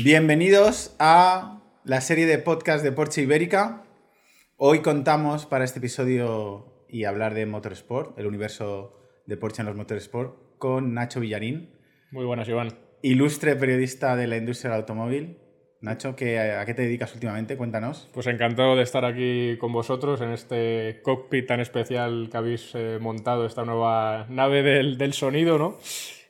Bienvenidos a la serie de podcast de Porsche Ibérica. Hoy contamos para este episodio y hablar de Motorsport, el universo de Porsche en los Motorsport, con Nacho Villarín. Muy buenas, Iván. Ilustre periodista de la industria del automóvil. Nacho, ¿qué, ¿a qué te dedicas últimamente? Cuéntanos. Pues encantado de estar aquí con vosotros en este cockpit tan especial que habéis eh, montado, esta nueva nave del, del sonido, ¿no?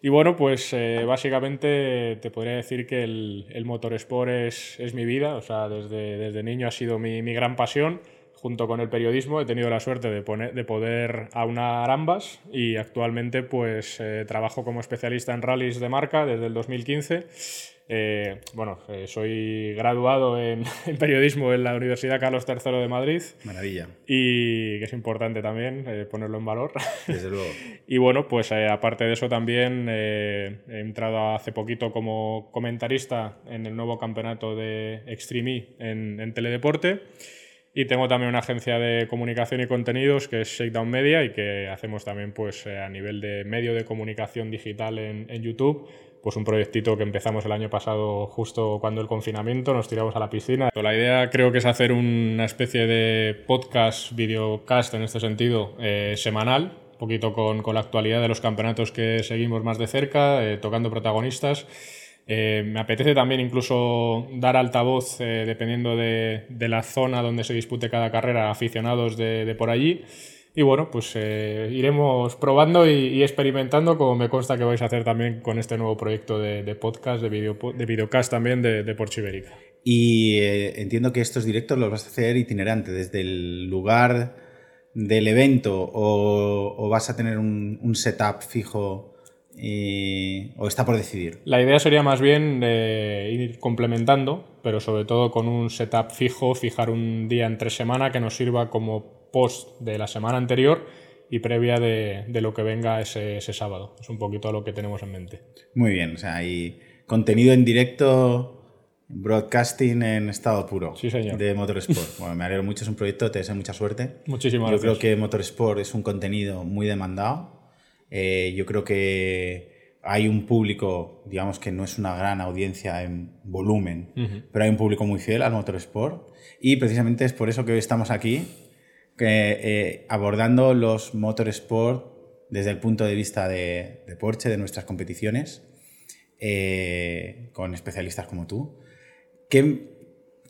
Y bueno, pues eh, básicamente te podría decir que el, el motorsport es, es, mi vida, o sea, desde, desde niño ha sido mi, mi, gran pasión. Junto con el periodismo he tenido la suerte de, poner, de poder aunar ambas. Y actualmente pues eh, trabajo como especialista en rallies de marca desde el 2015 eh, bueno, eh, soy graduado en, en, periodismo en la Universidad Carlos III de Madrid. Maravilla. Y que es importante también eh, ponerlo en valor. Desde luego. y bueno, pues eh, aparte de eso también he entrado hace poquito como comentarista en el nuevo campeonato de Extreme E en, en Teledeporte. Y tengo también una agencia de comunicación y contenidos que es Shakedown Media y que hacemos también pues, a nivel de medio de comunicación digital en, en YouTube pues un proyectito que empezamos el año pasado justo cuando el confinamiento, nos tiramos a la piscina. La idea creo que es hacer una especie de podcast, videocast en este sentido, eh, semanal, un poquito con, con, la actualidad de los campeonatos que seguimos más de cerca, eh, tocando protagonistas. Eh, me apetece también incluso dar altavoz, dependiendo de, de, la zona donde se dispute cada carrera, aficionados de por allí. Y bueno, pues eh, iremos probando y, y, experimentando, como me consta que vais a hacer también con este nuevo proyecto de, de podcast, de, video, de videocast también de, de Porsche Ibérica. Y eh, entiendo que estos directos los vas a hacer itinerante, desde el lugar del evento o, o vas a tener un, un setup fijo y, o está por decidir. La idea sería más bien eh, ir complementando, pero sobre todo con un setup fijo, fijar un día entre semana que nos sirva como post de la semana anterior y previa de, de lo que venga ese, ese, sábado. Es un poquito lo que tenemos en mente. Muy bien, o sea, hay contenido en directo, broadcasting en estado puro sí, señor. de Motorsport. bueno, me alegro mucho, es un proyecto, te deseo mucha suerte. Muchísimas Yo gracias. creo que Motorsport es un contenido muy demandado. Eh, yo creo que hay un público, digamos que no es una gran audiencia en volumen, uh -huh. pero hay un público muy fiel al Motorsport. Y precisamente es por eso que hoy estamos aquí eh, abordando los motorsport desde el punto de vista de, de Porsche, de nuestras competiciones, eh, con especialistas como tú. ¿Qué,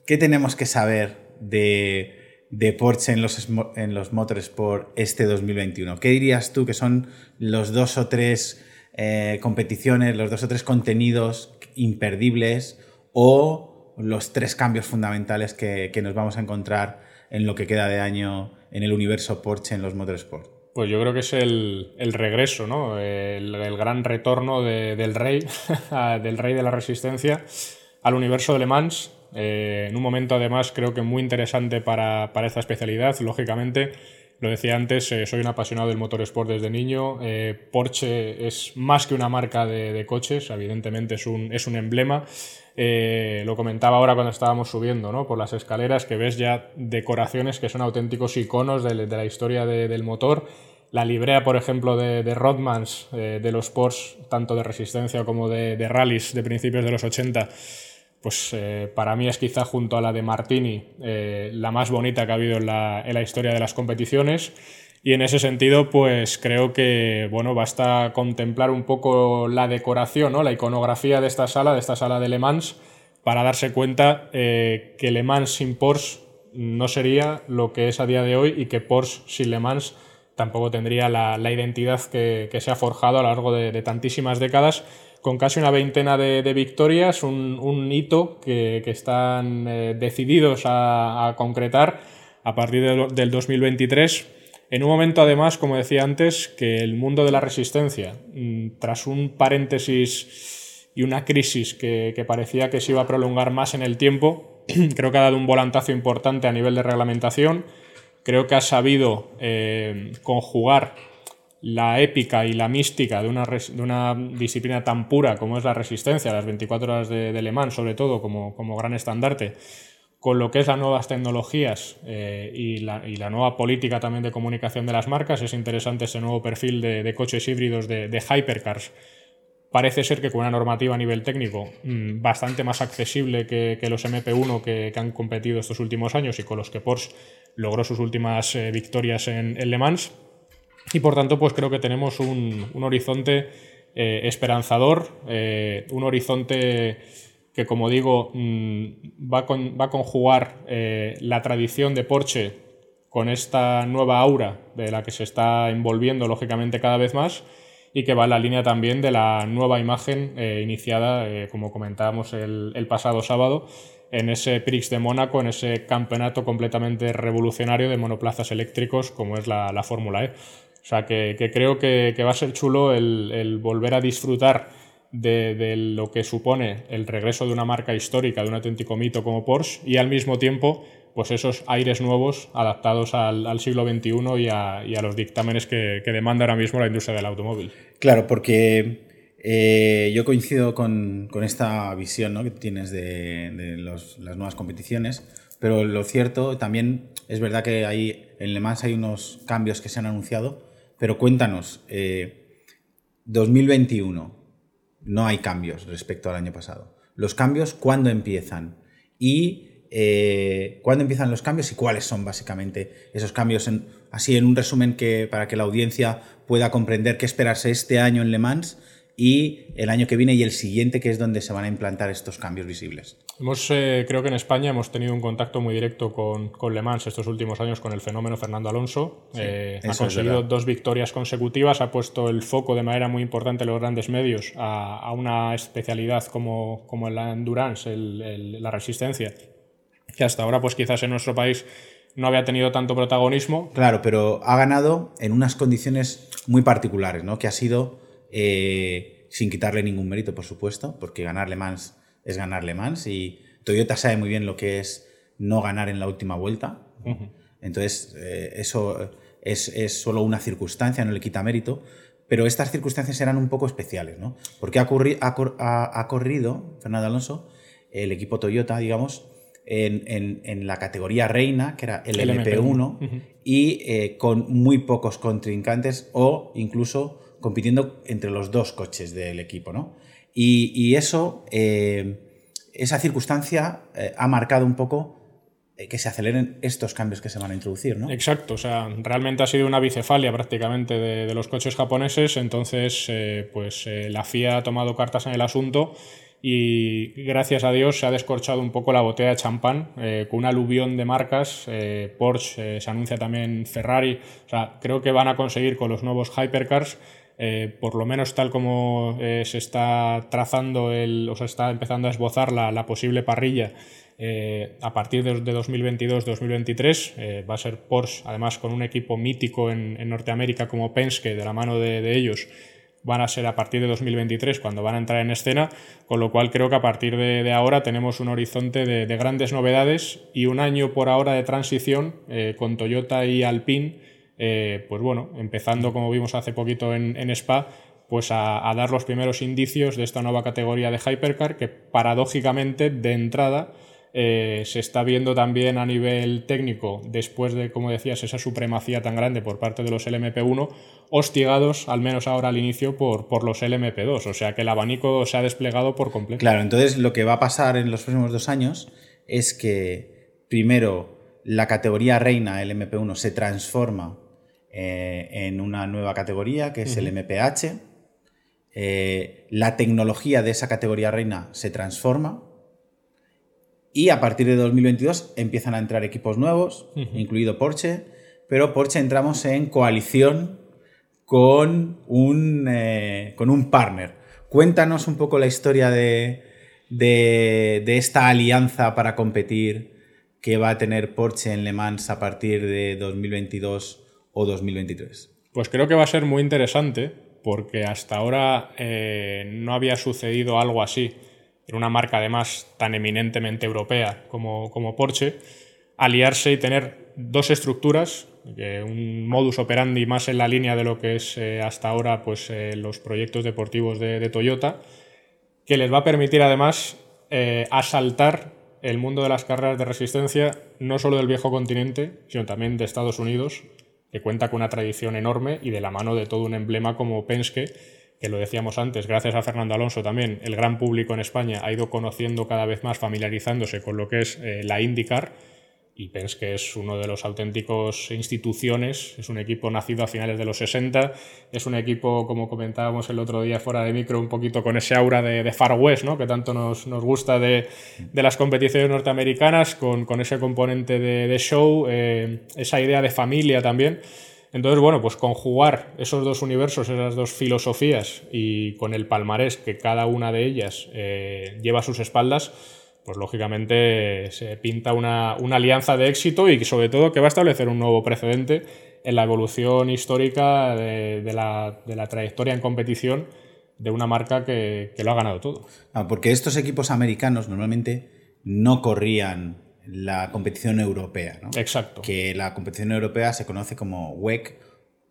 ¿Qué, tenemos que saber de, de Porsche en los, en los motorsport este 2021? ¿Qué dirías tú que son los dos o tres eh, competiciones, los dos o tres contenidos imperdibles o los tres cambios fundamentales que, que nos vamos a encontrar en lo que queda de año en el universo Porsche en los motorsport? Pues yo creo que es el, el regreso, ¿no? el, el, gran retorno de, del rey, del rey de la resistencia al universo de Le Mans. Eh, en un momento, además, creo que muy interesante para, para esta especialidad. Lógicamente, lo decía antes, eh, soy un apasionado del motorsport desde niño. Eh, Porsche es más que una marca de, de coches, evidentemente es un, es un emblema. Eh, lo comentaba ahora cuando estábamos subiendo ¿no? por las escaleras, que ves ya decoraciones que son auténticos iconos de, la historia de, del motor. La librea, por ejemplo, de, de Rodmans, de los Porsche, tanto de resistencia como de, de rallies de principios de los 80, pues eh, para mí es quizá junto a la de Martini eh, la más bonita que ha habido en la, historia de las competiciones. Y en ese sentido, pues creo que bueno, basta contemplar un poco la decoración, ¿no? la iconografía de esta sala, de esta sala de Le Mans, para darse cuenta eh, que Le Mans sin Porsche no sería lo que es a día de hoy y que Porsche sin Le Mans tampoco tendría la, identidad que, se ha forjado a lo largo de tantísimas décadas, con casi una veintena de, victorias, un, hito que, están eh, decididos a, concretar a partir de, del 2023 en un momento, además, como decía antes, que el mundo de la resistencia, mm, tras un paréntesis y una crisis que, que, parecía que se iba a prolongar más en el tiempo, creo que ha dado un volantazo importante a nivel de reglamentación. Creo que ha sabido eh, conjugar la épica y la mística de una, de una, disciplina tan pura como es la resistencia, las 24 horas de, de Le Mans, sobre todo como, como gran estandarte, con lo que es las nuevas tecnologías eh, y, la, y, la, nueva política también de comunicación de las marcas. Es interesante ese nuevo perfil de, de coches híbridos de, hypercars parece ser que con una normativa a nivel técnico mm, bastante más accesible que, los MP1 que, han competido estos últimos años y con los que Porsche logró sus últimas eh, victorias en, Le Mans. Y por tanto, pues creo que tenemos un, horizonte eh, esperanzador, eh, un horizonte que, como digo, mm, va, va, a conjugar la tradición de Porsche con esta nueva aura de la que se está envolviendo, lógicamente, cada vez más y que va en la línea también de la nueva imagen eh, iniciada, eh, como comentábamos el, pasado sábado, en ese Prix de Mónaco, en ese campeonato completamente revolucionario de monoplazas eléctricos como es la, Fórmula E. O sea que, creo que, va a ser chulo el, volver a disfrutar de, lo que supone el regreso de una marca histórica, de un auténtico mito como Porsche, y al mismo tiempo pues esos aires nuevos adaptados al, siglo XXI y a, los dictámenes que, demanda ahora mismo la industria del automóvil. Claro, porque eh, yo coincido con, esta visión que tienes de, las nuevas competiciones, pero lo cierto también es verdad que hay, en Le Mans hay unos cambios que se han anunciado, pero cuéntanos, 2021 eh, no hay cambios respecto al año pasado. Los cambios, ¿cuándo empiezan? Y eh, cuándo empiezan los cambios y cuáles son básicamente esos cambios, así en un resumen que, para que la audiencia pueda comprender qué esperarse este año en Le Mans y el año que viene y el siguiente, que es donde se van a implantar estos cambios visibles. Hemos, eh, creo que en España hemos tenido un contacto muy directo con, con, Le Mans estos últimos años con el fenómeno Fernando Alonso. Eh, ha conseguido dos victorias consecutivas, ha puesto el foco de manera muy importante en los grandes medios a, a una especialidad como, como la endurance, la resistencia, que hasta ahora pues quizás en nuestro país no había tenido tanto protagonismo. Claro, pero ha ganado en unas condiciones muy particulares, ¿no? Que ha sido, eh, sin quitarle ningún mérito, por supuesto, porque ganar Le Mans es ganar Le Mans y Toyota sabe muy bien lo que es no ganar en la última vuelta. Entonces, eh, eso es, es, solo una circunstancia, no le quita mérito. Pero estas circunstancias eran un poco especiales, ¿no? Porque ha, ha, ha corrido Fernando Alonso, el equipo Toyota, digamos, en, la categoría reina, que era el, MP1, y eh, con muy pocos contrincantes o incluso compitiendo entre los dos coches del equipo. ¿no? Y, eso, eh, esa circunstancia eh, ha marcado un poco que se aceleren estos cambios que se van a introducir, ¿no? Exacto, o sea, realmente ha sido una bicefalia prácticamente de, los coches japoneses, entonces pues la FIA ha tomado cartas en el asunto y gracias a Dios se ha descorchado un poco la botella de champán eh, con un aluvión de marcas. Eh, Porsche, eh, se anuncia también Ferrari. O sea, creo que van a conseguir con los nuevos hypercars, por lo menos tal como se está trazando el, o se está empezando a esbozar la, posible parrilla. a partir de, 2022-2023 va a ser Porsche, además con un equipo mítico en, Norteamérica como Penske, de la mano de ellos, van a ser a partir de 2023 cuando van a entrar en escena, con lo cual creo que a partir de, ahora tenemos un horizonte de, grandes novedades y un año por ahora de transición eh, con Toyota y Alpine, eh, pues bueno, empezando como vimos hace poquito en, Spa, pues a, dar los primeros indicios de esta nueva categoría de Hypercar que paradójicamente de entrada eh, se está viendo también a nivel técnico, después de, como decías, esa supremacía tan grande por parte de los LMP1, hostigados, al menos ahora al inicio, por, por los LMP2. O sea que el abanico se ha desplegado por completo. Claro, entonces lo que va a pasar en los próximos dos años es que, primero, la categoría reina, el MP1, se transforma eh, en una nueva categoría, que es el MPH. Eh, la tecnología de esa categoría reina se transforma y a partir de 2022 empiezan a entrar equipos nuevos, incluido Porsche, pero Porsche entramos en coalición con un, eh, con un partner. Cuéntanos un poco la historia de, esta alianza para competir que va a tener Porsche en Le Mans a partir de 2022 o 2023. Pues creo que va a ser muy interesante porque hasta ahora eh, no había sucedido algo así en una marca además tan eminentemente europea como, como Porsche, aliarse y tener dos estructuras, un modus operandi más en la línea de lo que es eh, hasta ahora pues, eh, los proyectos deportivos de, Toyota, que les va a permitir además asaltar el mundo de las carreras de resistencia, no solo del viejo continente, sino también de Estados Unidos, que cuenta con una tradición enorme y de la mano de todo un emblema como Penske, que lo decíamos antes, gracias a Fernando Alonso también, el gran público en España ha ido conociendo cada vez más, familiarizándose con lo que es eh, la IndyCar y pens que es uno de los auténticos instituciones, es un equipo nacido a finales de los 60, es un equipo, como comentábamos el otro día fuera de micro, un poquito con ese aura de, Far West, ¿no? que tanto nos, gusta de, las competiciones norteamericanas, con, ese componente de, show, eh, esa idea de familia también. Entonces, bueno, pues conjugar esos dos universos, esas dos filosofías y con el palmarés que cada una de ellas eh, lleva a sus espaldas, pues lógicamente se pinta una, alianza de éxito y sobre todo que va a establecer un nuevo precedente en la evolución histórica de, la, trayectoria en competición de una marca que, lo ha ganado todo. Ah, porque estos equipos americanos normalmente no corrían la competición europea. ¿no? Exacto. Que la competición europea se conoce como WEC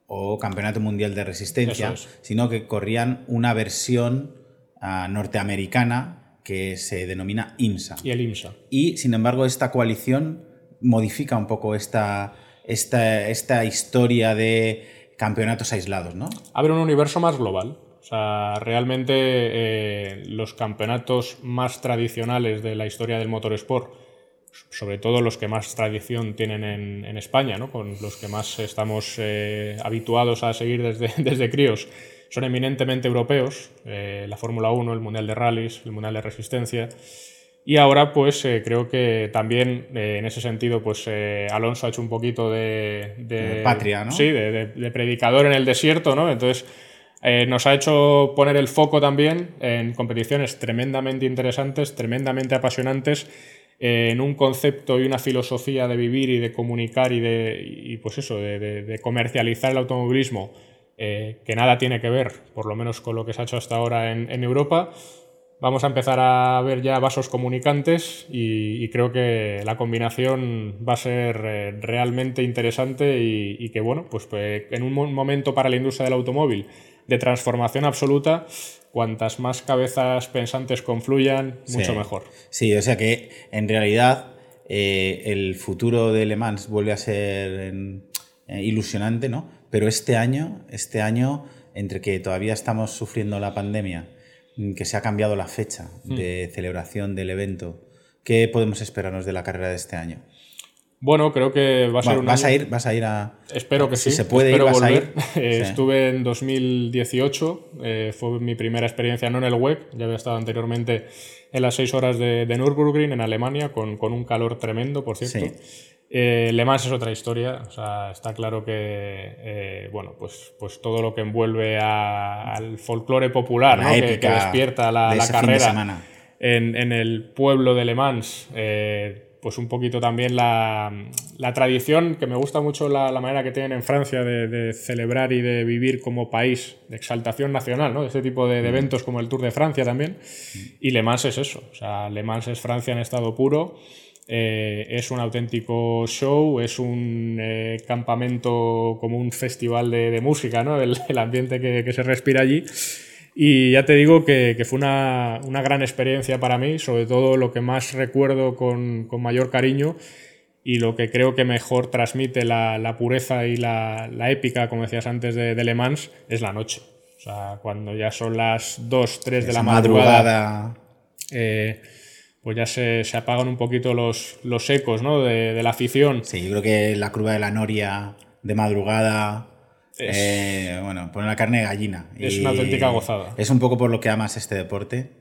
o Campeonato Mundial de Resistencia, sino que corrían una versión ah, norteamericana que se denomina IMSA. Y el IMSA. Y, sin embargo, esta coalición modifica un poco esta, esta, esta historia de campeonatos aislados, ¿no? Abre un universo más global. O sea, realmente eh, los campeonatos más tradicionales de la historia del motorsport, sobre todo los que más tradición tienen en, España, ¿no? con los que más estamos eh, habituados a seguir desde, desde críos, son eminentemente europeos, eh, la Fórmula 1, el Mundial de Rallys, el Mundial de Resistencia. Y ahora, pues eh, creo que también eh, en ese sentido, pues Alonso ha hecho un poquito de. patria, ¿no? Sí, de, predicador en el desierto, ¿no? Entonces, nos ha hecho poner el foco también en competiciones tremendamente interesantes, tremendamente apasionantes, en un concepto y una filosofía de vivir y de comunicar y de. Y pues eso, de comercializar el automovilismo eh, que nada tiene que ver, por lo menos con lo que se ha hecho hasta ahora en, Europa. Vamos a empezar a ver ya vasos comunicantes y, creo que la combinación va a ser eh, realmente interesante y, que, bueno, pues, pues, en un momento para la industria del automóvil de transformación absoluta, cuantas más cabezas pensantes confluyan, mucho mejor. Sí, o sea que en realidad eh, el futuro de Le Mans vuelve a ser ilusionante, ¿no? Pero este año, este año, entre que todavía estamos sufriendo la pandemia, mm, que se ha cambiado la fecha hmm. de celebración del evento, ¿qué podemos esperarnos de la carrera de este año? Bueno, creo que va a ser un vas a ir vas a ir a espero que sí se puede ir, vas A ir. Eh, estuve en 2018 eh, fue mi primera experiencia no en el web ya había estado anteriormente en las seis horas de, de Nürburgring en Alemania con, con, un calor tremendo por cierto eh, Le Mans es otra historia, o sea, está claro que eh, bueno, pues, pues todo lo que envuelve al folclore popular que, despierta la, carrera en, el pueblo de Le Mans, eh, pues un poquito también la, tradición, que me gusta mucho la, manera que tienen en Francia de, celebrar y de vivir como país, de exaltación nacional, ¿no? de este tipo de, mm. eventos como el Tour de Francia también. Mm. Y Le Mans es eso, o sea, Le Mans es Francia en estado puro. Eh, es un auténtico show, es un eh, campamento como un festival de, música, ¿no? el, ambiente que, se respira allí. Y ya te digo que, fue una, gran experiencia para mí, sobre todo lo que más recuerdo con, mayor cariño y lo que creo que mejor transmite la, pureza y la, épica, como decías antes, de, Le Mans, es la noche. O sea, cuando ya son las 2, 3 de la madrugada. Eh, pues ya se, apagan un poquito los, los ecos ¿no? de, la afición. Sí, yo creo que la curva de la noria de madrugada, eh, bueno, pone la carne de gallina. Es una auténtica gozada. Es un poco por lo que amas este deporte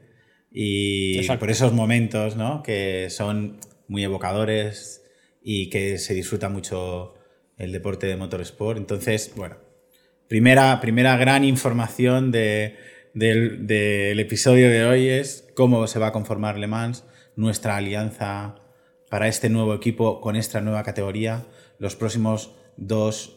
y por esos momentos ¿no? que son muy evocadores y que se disfruta mucho el deporte de motorsport. Entonces, bueno, primera, primera gran información de, del, del, episodio de hoy es cómo se va a conformar Le Mans nuestra alianza para este nuevo equipo con esta nueva categoría. Los próximos dos,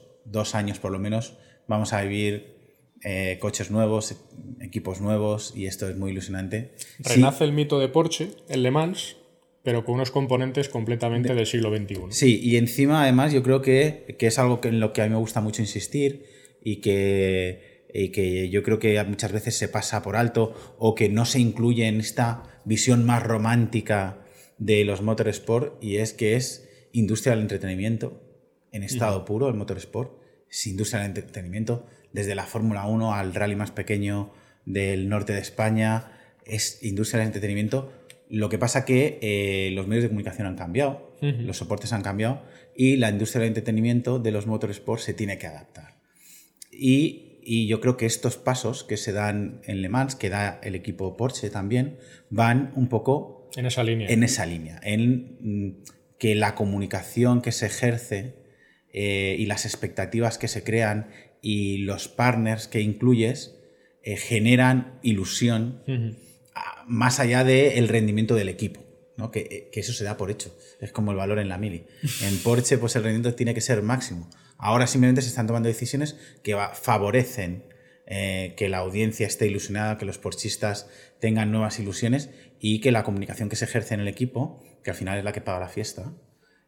años por lo menos vamos a vivir eh, coches nuevos, equipos nuevos y esto es muy ilusionante. Renace el mito de Porsche, el Le Mans, pero con unos componentes completamente del siglo XXI. Sí, y encima además yo creo que, es algo que, en lo que a mí me gusta mucho insistir y que, y que yo creo que muchas veces se pasa por alto o que no se incluye en esta visión más romántica de los motorsport y es que es industria del entretenimiento en estado puro, el motorsport, es industria del entretenimiento, desde la Fórmula 1 al rally más pequeño, del norte de España, es industria del entretenimiento. Lo que pasa que eh, los medios de comunicación han cambiado, los soportes han cambiado y la industria del entretenimiento de los motorsports se tiene que adaptar. Y, yo creo que estos pasos que se dan en Le Mans, que da el equipo Porsche también, van un poco en esa línea. En esa línea, en mm, que la comunicación que se ejerce eh, y las expectativas que se crean y los partners que incluyes eh, generan ilusión más allá del rendimiento del equipo. ¿no? Que, que, eso se da por hecho. Es como el valor en la mili. En Porsche, pues el rendimiento tiene que ser máximo. Ahora simplemente se están tomando decisiones que favorecen eh, que la audiencia esté ilusionada, que los porchistas tengan nuevas ilusiones y que la comunicación que se ejerce en el equipo, que al final es la que paga la fiesta,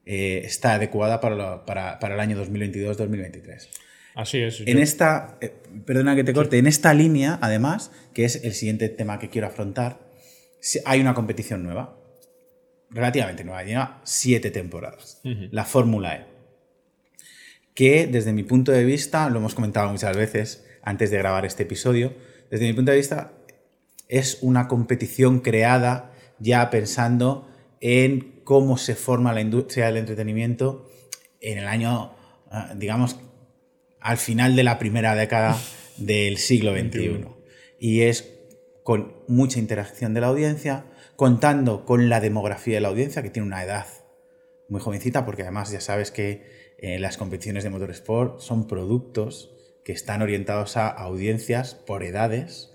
eh, está adecuada para, para, para el año 2022-2023. Así es. En esta, eh, perdona que te corte, en esta línea, además, que es el siguiente tema que quiero afrontar, hay una competición nueva, relativamente nueva, lleva siete temporadas, la Fórmula E, que desde mi punto de vista, lo hemos comentado muchas veces antes de grabar este episodio, desde mi punto de vista es una competición creada ya pensando en cómo se forma la industria del entretenimiento en el año, ah, digamos, al final de la primera década del siglo XXI. Y es con mucha interacción de la audiencia, contando con la demografía de la audiencia, que tiene una edad muy jovencita, porque además ya sabes que eh, las competiciones de motorsport son productos que están orientados a audiencias por edades,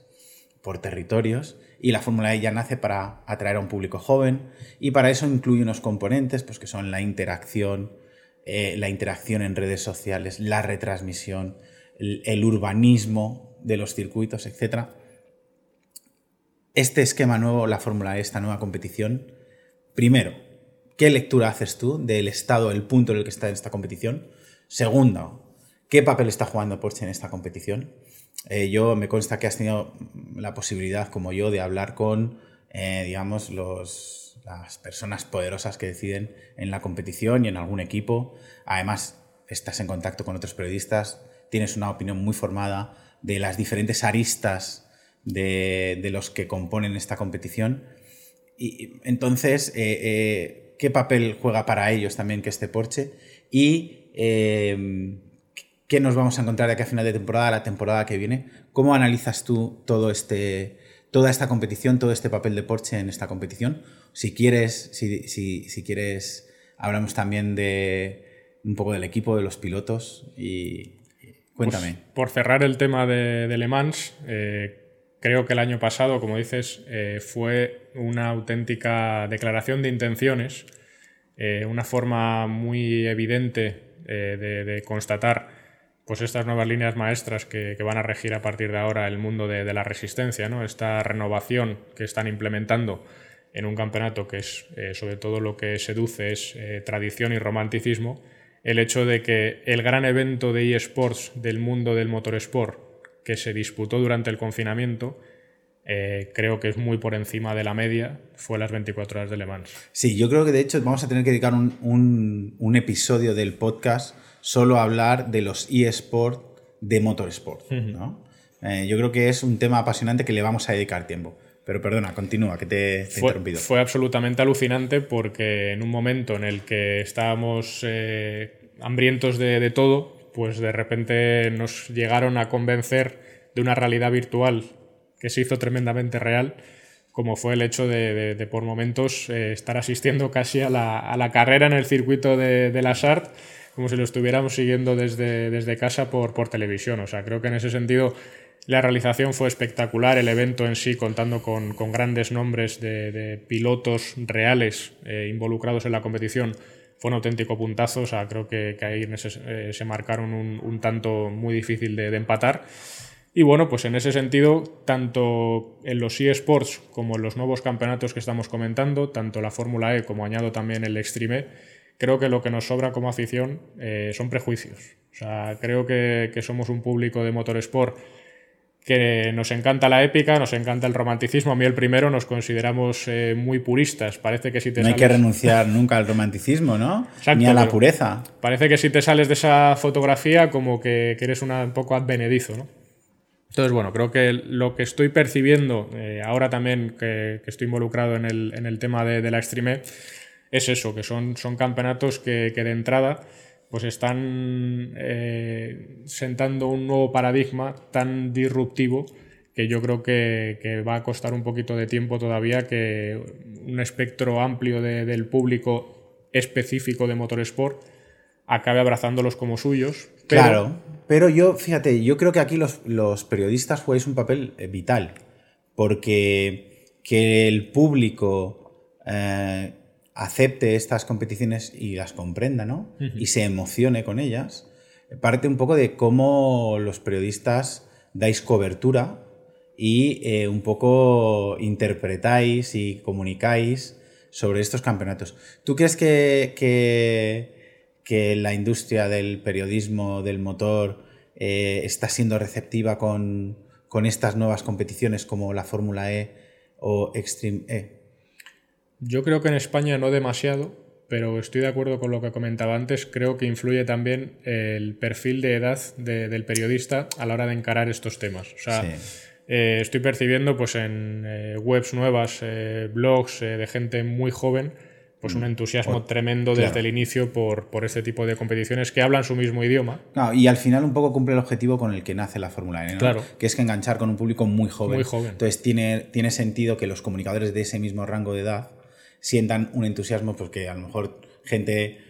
por territorios, y la Fórmula E ya nace para atraer a un público joven, y para eso incluye unos componentes pues, que son la interacción, eh, la interacción en redes sociales, la retransmisión, el, urbanismo de los circuitos, etc. Este esquema nuevo, la fórmula, esta nueva competición, primero, ¿qué lectura haces tú del estado, el punto en el que está en esta competición? Segundo, ¿qué papel está jugando Porsche en esta competición? Eh, yo me consta que has tenido la posibilidad, como yo, de hablar con, eh, digamos, los las personas poderosas que deciden en la competición y en algún equipo. Además, estás en contacto con otros periodistas, tienes una opinión muy formada de las diferentes aristas de, los que componen esta competición. Y entonces, eh, eh, ¿qué papel juega para ellos también que este Porsche? Y eh, qué nos vamos a encontrar de aquí a final de temporada, la temporada que viene. ¿Cómo analizas tú todo este, toda esta competición, todo este papel de Porsche en esta competición? Si quieres, si, si, quieres, hablamos también de un poco del equipo, de los pilotos y cuéntame. Pues, por cerrar el tema de, Le Mans, eh, creo que el año pasado, como dices, eh, fue una auténtica declaración de intenciones, eh, una forma muy evidente de, constatar pues estas nuevas líneas maestras que, van a regir a partir de ahora el mundo de, de la resistencia, ¿no? esta renovación que están implementando en un campeonato que es eh, sobre todo lo que seduce es eh, tradición y romanticismo, el hecho de que el gran evento de eSports del mundo del motorsport que se disputó durante el confinamiento, eh, creo que es muy por encima de la media, fue las 24 horas de Le Mans. Sí, yo creo que de hecho vamos a tener que dedicar un, episodio del podcast solo a hablar de los eSports de motorsport. yo creo que es un tema apasionante que le vamos a dedicar tiempo. Pero perdona, continúa, que te, he interrumpido. Fue absolutamente alucinante porque en un momento en el que estábamos eh, hambrientos de, todo, pues de repente nos llegaron a convencer de una realidad virtual que se hizo tremendamente real, como fue el hecho de, por momentos eh, estar asistiendo casi a la, carrera en el circuito de, de la SART, como si lo estuviéramos siguiendo desde, desde casa por, por televisión. O sea, creo que en ese sentido la realización fue espectacular, el evento en sí contando con, grandes nombres de, pilotos reales eh, involucrados en la competición fue un auténtico puntazo, o sea, creo que, ahí eh, se, marcaron un, tanto muy difícil de, empatar. Y bueno, pues en ese sentido, tanto en los eSports como en los nuevos campeonatos que estamos comentando, tanto la Fórmula E como añado también el Extreme creo que lo que nos sobra como afición eh, son prejuicios. O sea, creo que, que somos un público de motorsport que nos encanta la épica, nos encanta el romanticismo. A mí el primero nos consideramos eh, muy puristas. Parece que si te no hay que renunciar nunca al romanticismo, ¿no? Ni a la pureza. Parece que si te sales de esa fotografía como que, eres un poco advenedizo, ¿no? Entonces, bueno, creo que lo que estoy percibiendo eh, ahora también que, estoy involucrado en el, tema de, la Extreme es eso, que son, son campeonatos que, de entrada pues están eh, sentando un nuevo paradigma tan disruptivo que yo creo que, va a costar un poquito de tiempo todavía que un espectro amplio del público específico de motorsport acabe abrazándolos como suyos. Claro, pero yo, fíjate, yo creo que aquí los, periodistas jugáis un papel eh, vital, porque que el público eh, acepte estas competiciones y las comprenda, ¿no? Y se emocione con ellas, parte un poco de cómo los periodistas dais cobertura y eh, un poco interpretáis y comunicáis sobre estos campeonatos. ¿Tú crees que, que, la industria del periodismo, del motor, eh, está siendo receptiva con, con, estas nuevas competiciones como la Fórmula E o Extreme E? Yo creo que en España no demasiado, pero estoy de acuerdo con lo que comentaba antes. Creo que influye también el perfil de edad del periodista a la hora de encarar estos temas. O sea, eh, estoy percibiendo pues en eh, webs nuevas, eh, blogs de gente muy joven, pues un mm. entusiasmo tremendo desde el inicio por, por, este tipo de competiciones que hablan su mismo idioma. y al final un poco cumple el objetivo con el que nace la Fórmula N, claro. que es que enganchar con un público muy joven. Muy joven. Entonces tiene, tiene sentido que los comunicadores de ese mismo rango de edad sientan un entusiasmo porque a lo mejor gente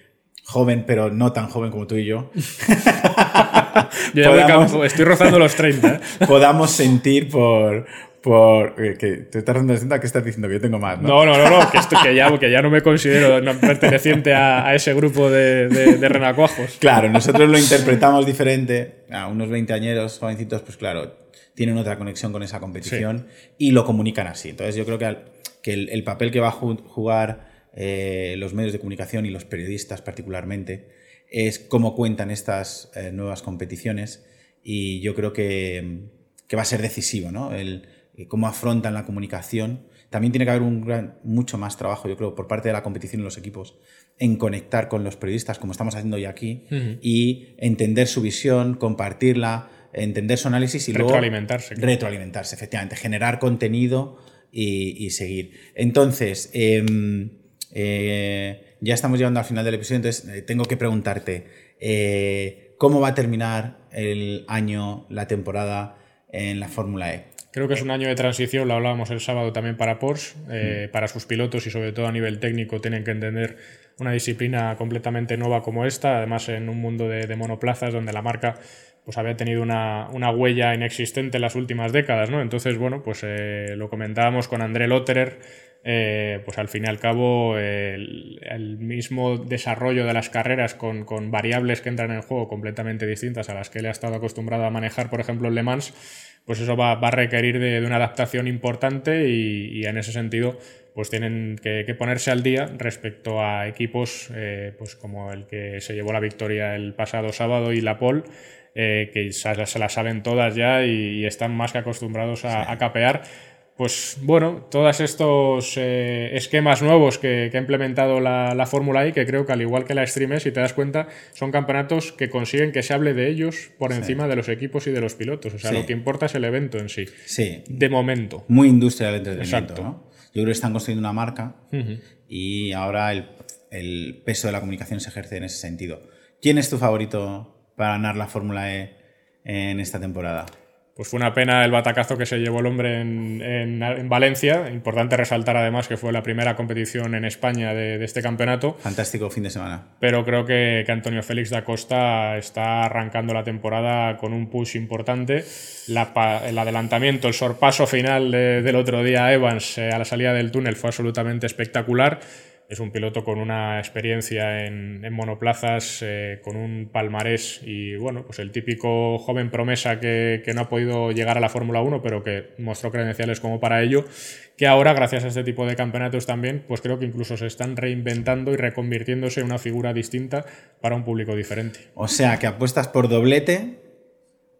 joven, pero no tan joven como tú y yo. yo estoy rozando los 30. ¿eh? podamos sentir por, por eh, que te estás dando cuenta que estás diciendo que yo tengo más, ¿no? No, no, no, que, esto, que, ya, que ya no me considero perteneciente a, ese grupo de, de, renacuajos. Claro, nosotros lo interpretamos diferente. A unos 20 añeros, jovencitos, pues claro, tienen otra conexión con esa competición y lo comunican así. Entonces yo creo que, que el, el papel que va a jugar eh, los medios de comunicación y los periodistas particularmente, es cómo cuentan estas eh, nuevas competiciones y yo creo que, va a ser decisivo, ¿no? El, eh, cómo afrontan la comunicación. También tiene que haber un gran, mucho más trabajo, yo creo, por parte de la competición y los equipos en conectar con los periodistas, como estamos haciendo hoy aquí, y entender su visión, compartirla, entender su análisis y retroalimentarse. luego retroalimentarse, efectivamente, generar contenido y, seguir. Entonces, em, eh, ya estamos llegando al final del episodio, entonces eh, tengo que preguntarte, eh, ¿cómo va a terminar el año, la temporada en la Fórmula E? Creo que es un año de transición, lo hablábamos el sábado también para Porsche, mm. para sus pilotos y sobre todo a nivel técnico tienen que entender una disciplina completamente nueva como esta, además en un mundo de, monoplazas donde la marca pues había tenido una, huella inexistente en las últimas décadas, ¿no? Entonces, bueno, pues lo comentábamos con André Lotterer, eh, pues al fin y al cabo el, mismo desarrollo de las carreras con, variables que entran en juego completamente distintas a las que él ha estado acostumbrado a manejar, por ejemplo, en Le Mans, pues eso va, a requerir de, una adaptación importante y, en ese sentido pues tienen que, ponerse al día respecto a equipos eh, pues como el que se llevó la victoria el pasado sábado y la pole, eh, que se, la saben todas ya y, están más que acostumbrados a capear pues bueno, todos estos eh, esquemas nuevos que, ha implementado la, Fórmula E, que creo que al igual que la Extreme, si te das cuenta, son campeonatos que consiguen que se hable de ellos por encima de los equipos y de los pilotos. O sea, lo que importa es el evento en sí. Sí. De momento. Muy industrial el entretenimiento. ¿no? Yo creo que están construyendo una marca y ahora el, el peso de la comunicación se ejerce en ese sentido. ¿Quién es tu favorito para ganar la Fórmula E en esta temporada? Pues fue una pena el batacazo que se llevó el hombre en, Valencia. Importante resaltar además que fue la primera competición en España de, este campeonato. Fantástico fin de semana. Pero creo que, Antonio Félix da Costa está arrancando la temporada con un push importante. el adelantamiento, el sorpaso final del otro día a Evans eh, a la salida del túnel fue absolutamente espectacular. Es un piloto con una experiencia en, monoplazas, eh, con un palmarés y bueno, pues el típico joven promesa que, no ha podido llegar a la Fórmula 1, pero que mostró credenciales como para ello, que ahora, gracias a este tipo de campeonatos también, pues creo que incluso se están reinventando y reconvirtiéndose en una figura distinta para un público diferente. O sea, que apuestas por doblete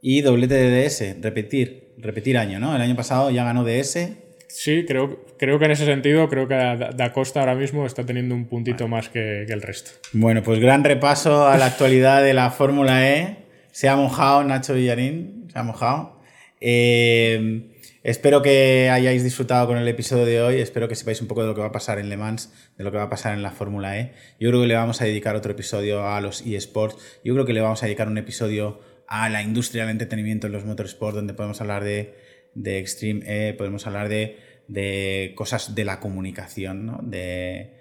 y doblete de DS, repetir, repetir año, ¿no? El año pasado ya ganó DS Sí, creo, creo que en ese sentido, creo que Da Costa ahora mismo está teniendo un puntito más que, el resto. Bueno, pues gran repaso a la actualidad de la Fórmula E. Se ha mojado Nacho Villarín, se ha mojado. Eh, espero que hayáis disfrutado con el episodio de hoy. Espero que sepáis un poco de lo que va a pasar en Le Mans, de lo que va a pasar en la Fórmula E. Yo creo que le vamos a dedicar otro episodio a los eSports. Yo creo que le vamos a dedicar un episodio a la industria del entretenimiento en los motorsports, donde podemos hablar de, de Extreme E, podemos hablar de, de cosas de la comunicación, ¿no? de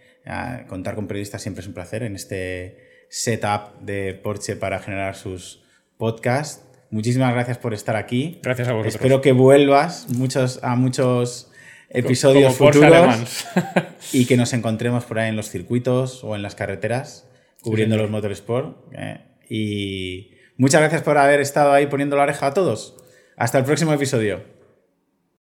contar con periodistas siempre es un placer en este setup de Porsche para generar sus podcasts. Muchísimas gracias por estar aquí. Gracias a vosotros. Espero que vuelvas muchos, a muchos episodios futuros y que nos encontremos por ahí en los circuitos o en las carreteras cubriendo los motorsport. Eh, y muchas gracias por haber estado ahí poniendo la oreja a todos. Hasta el próximo episodio.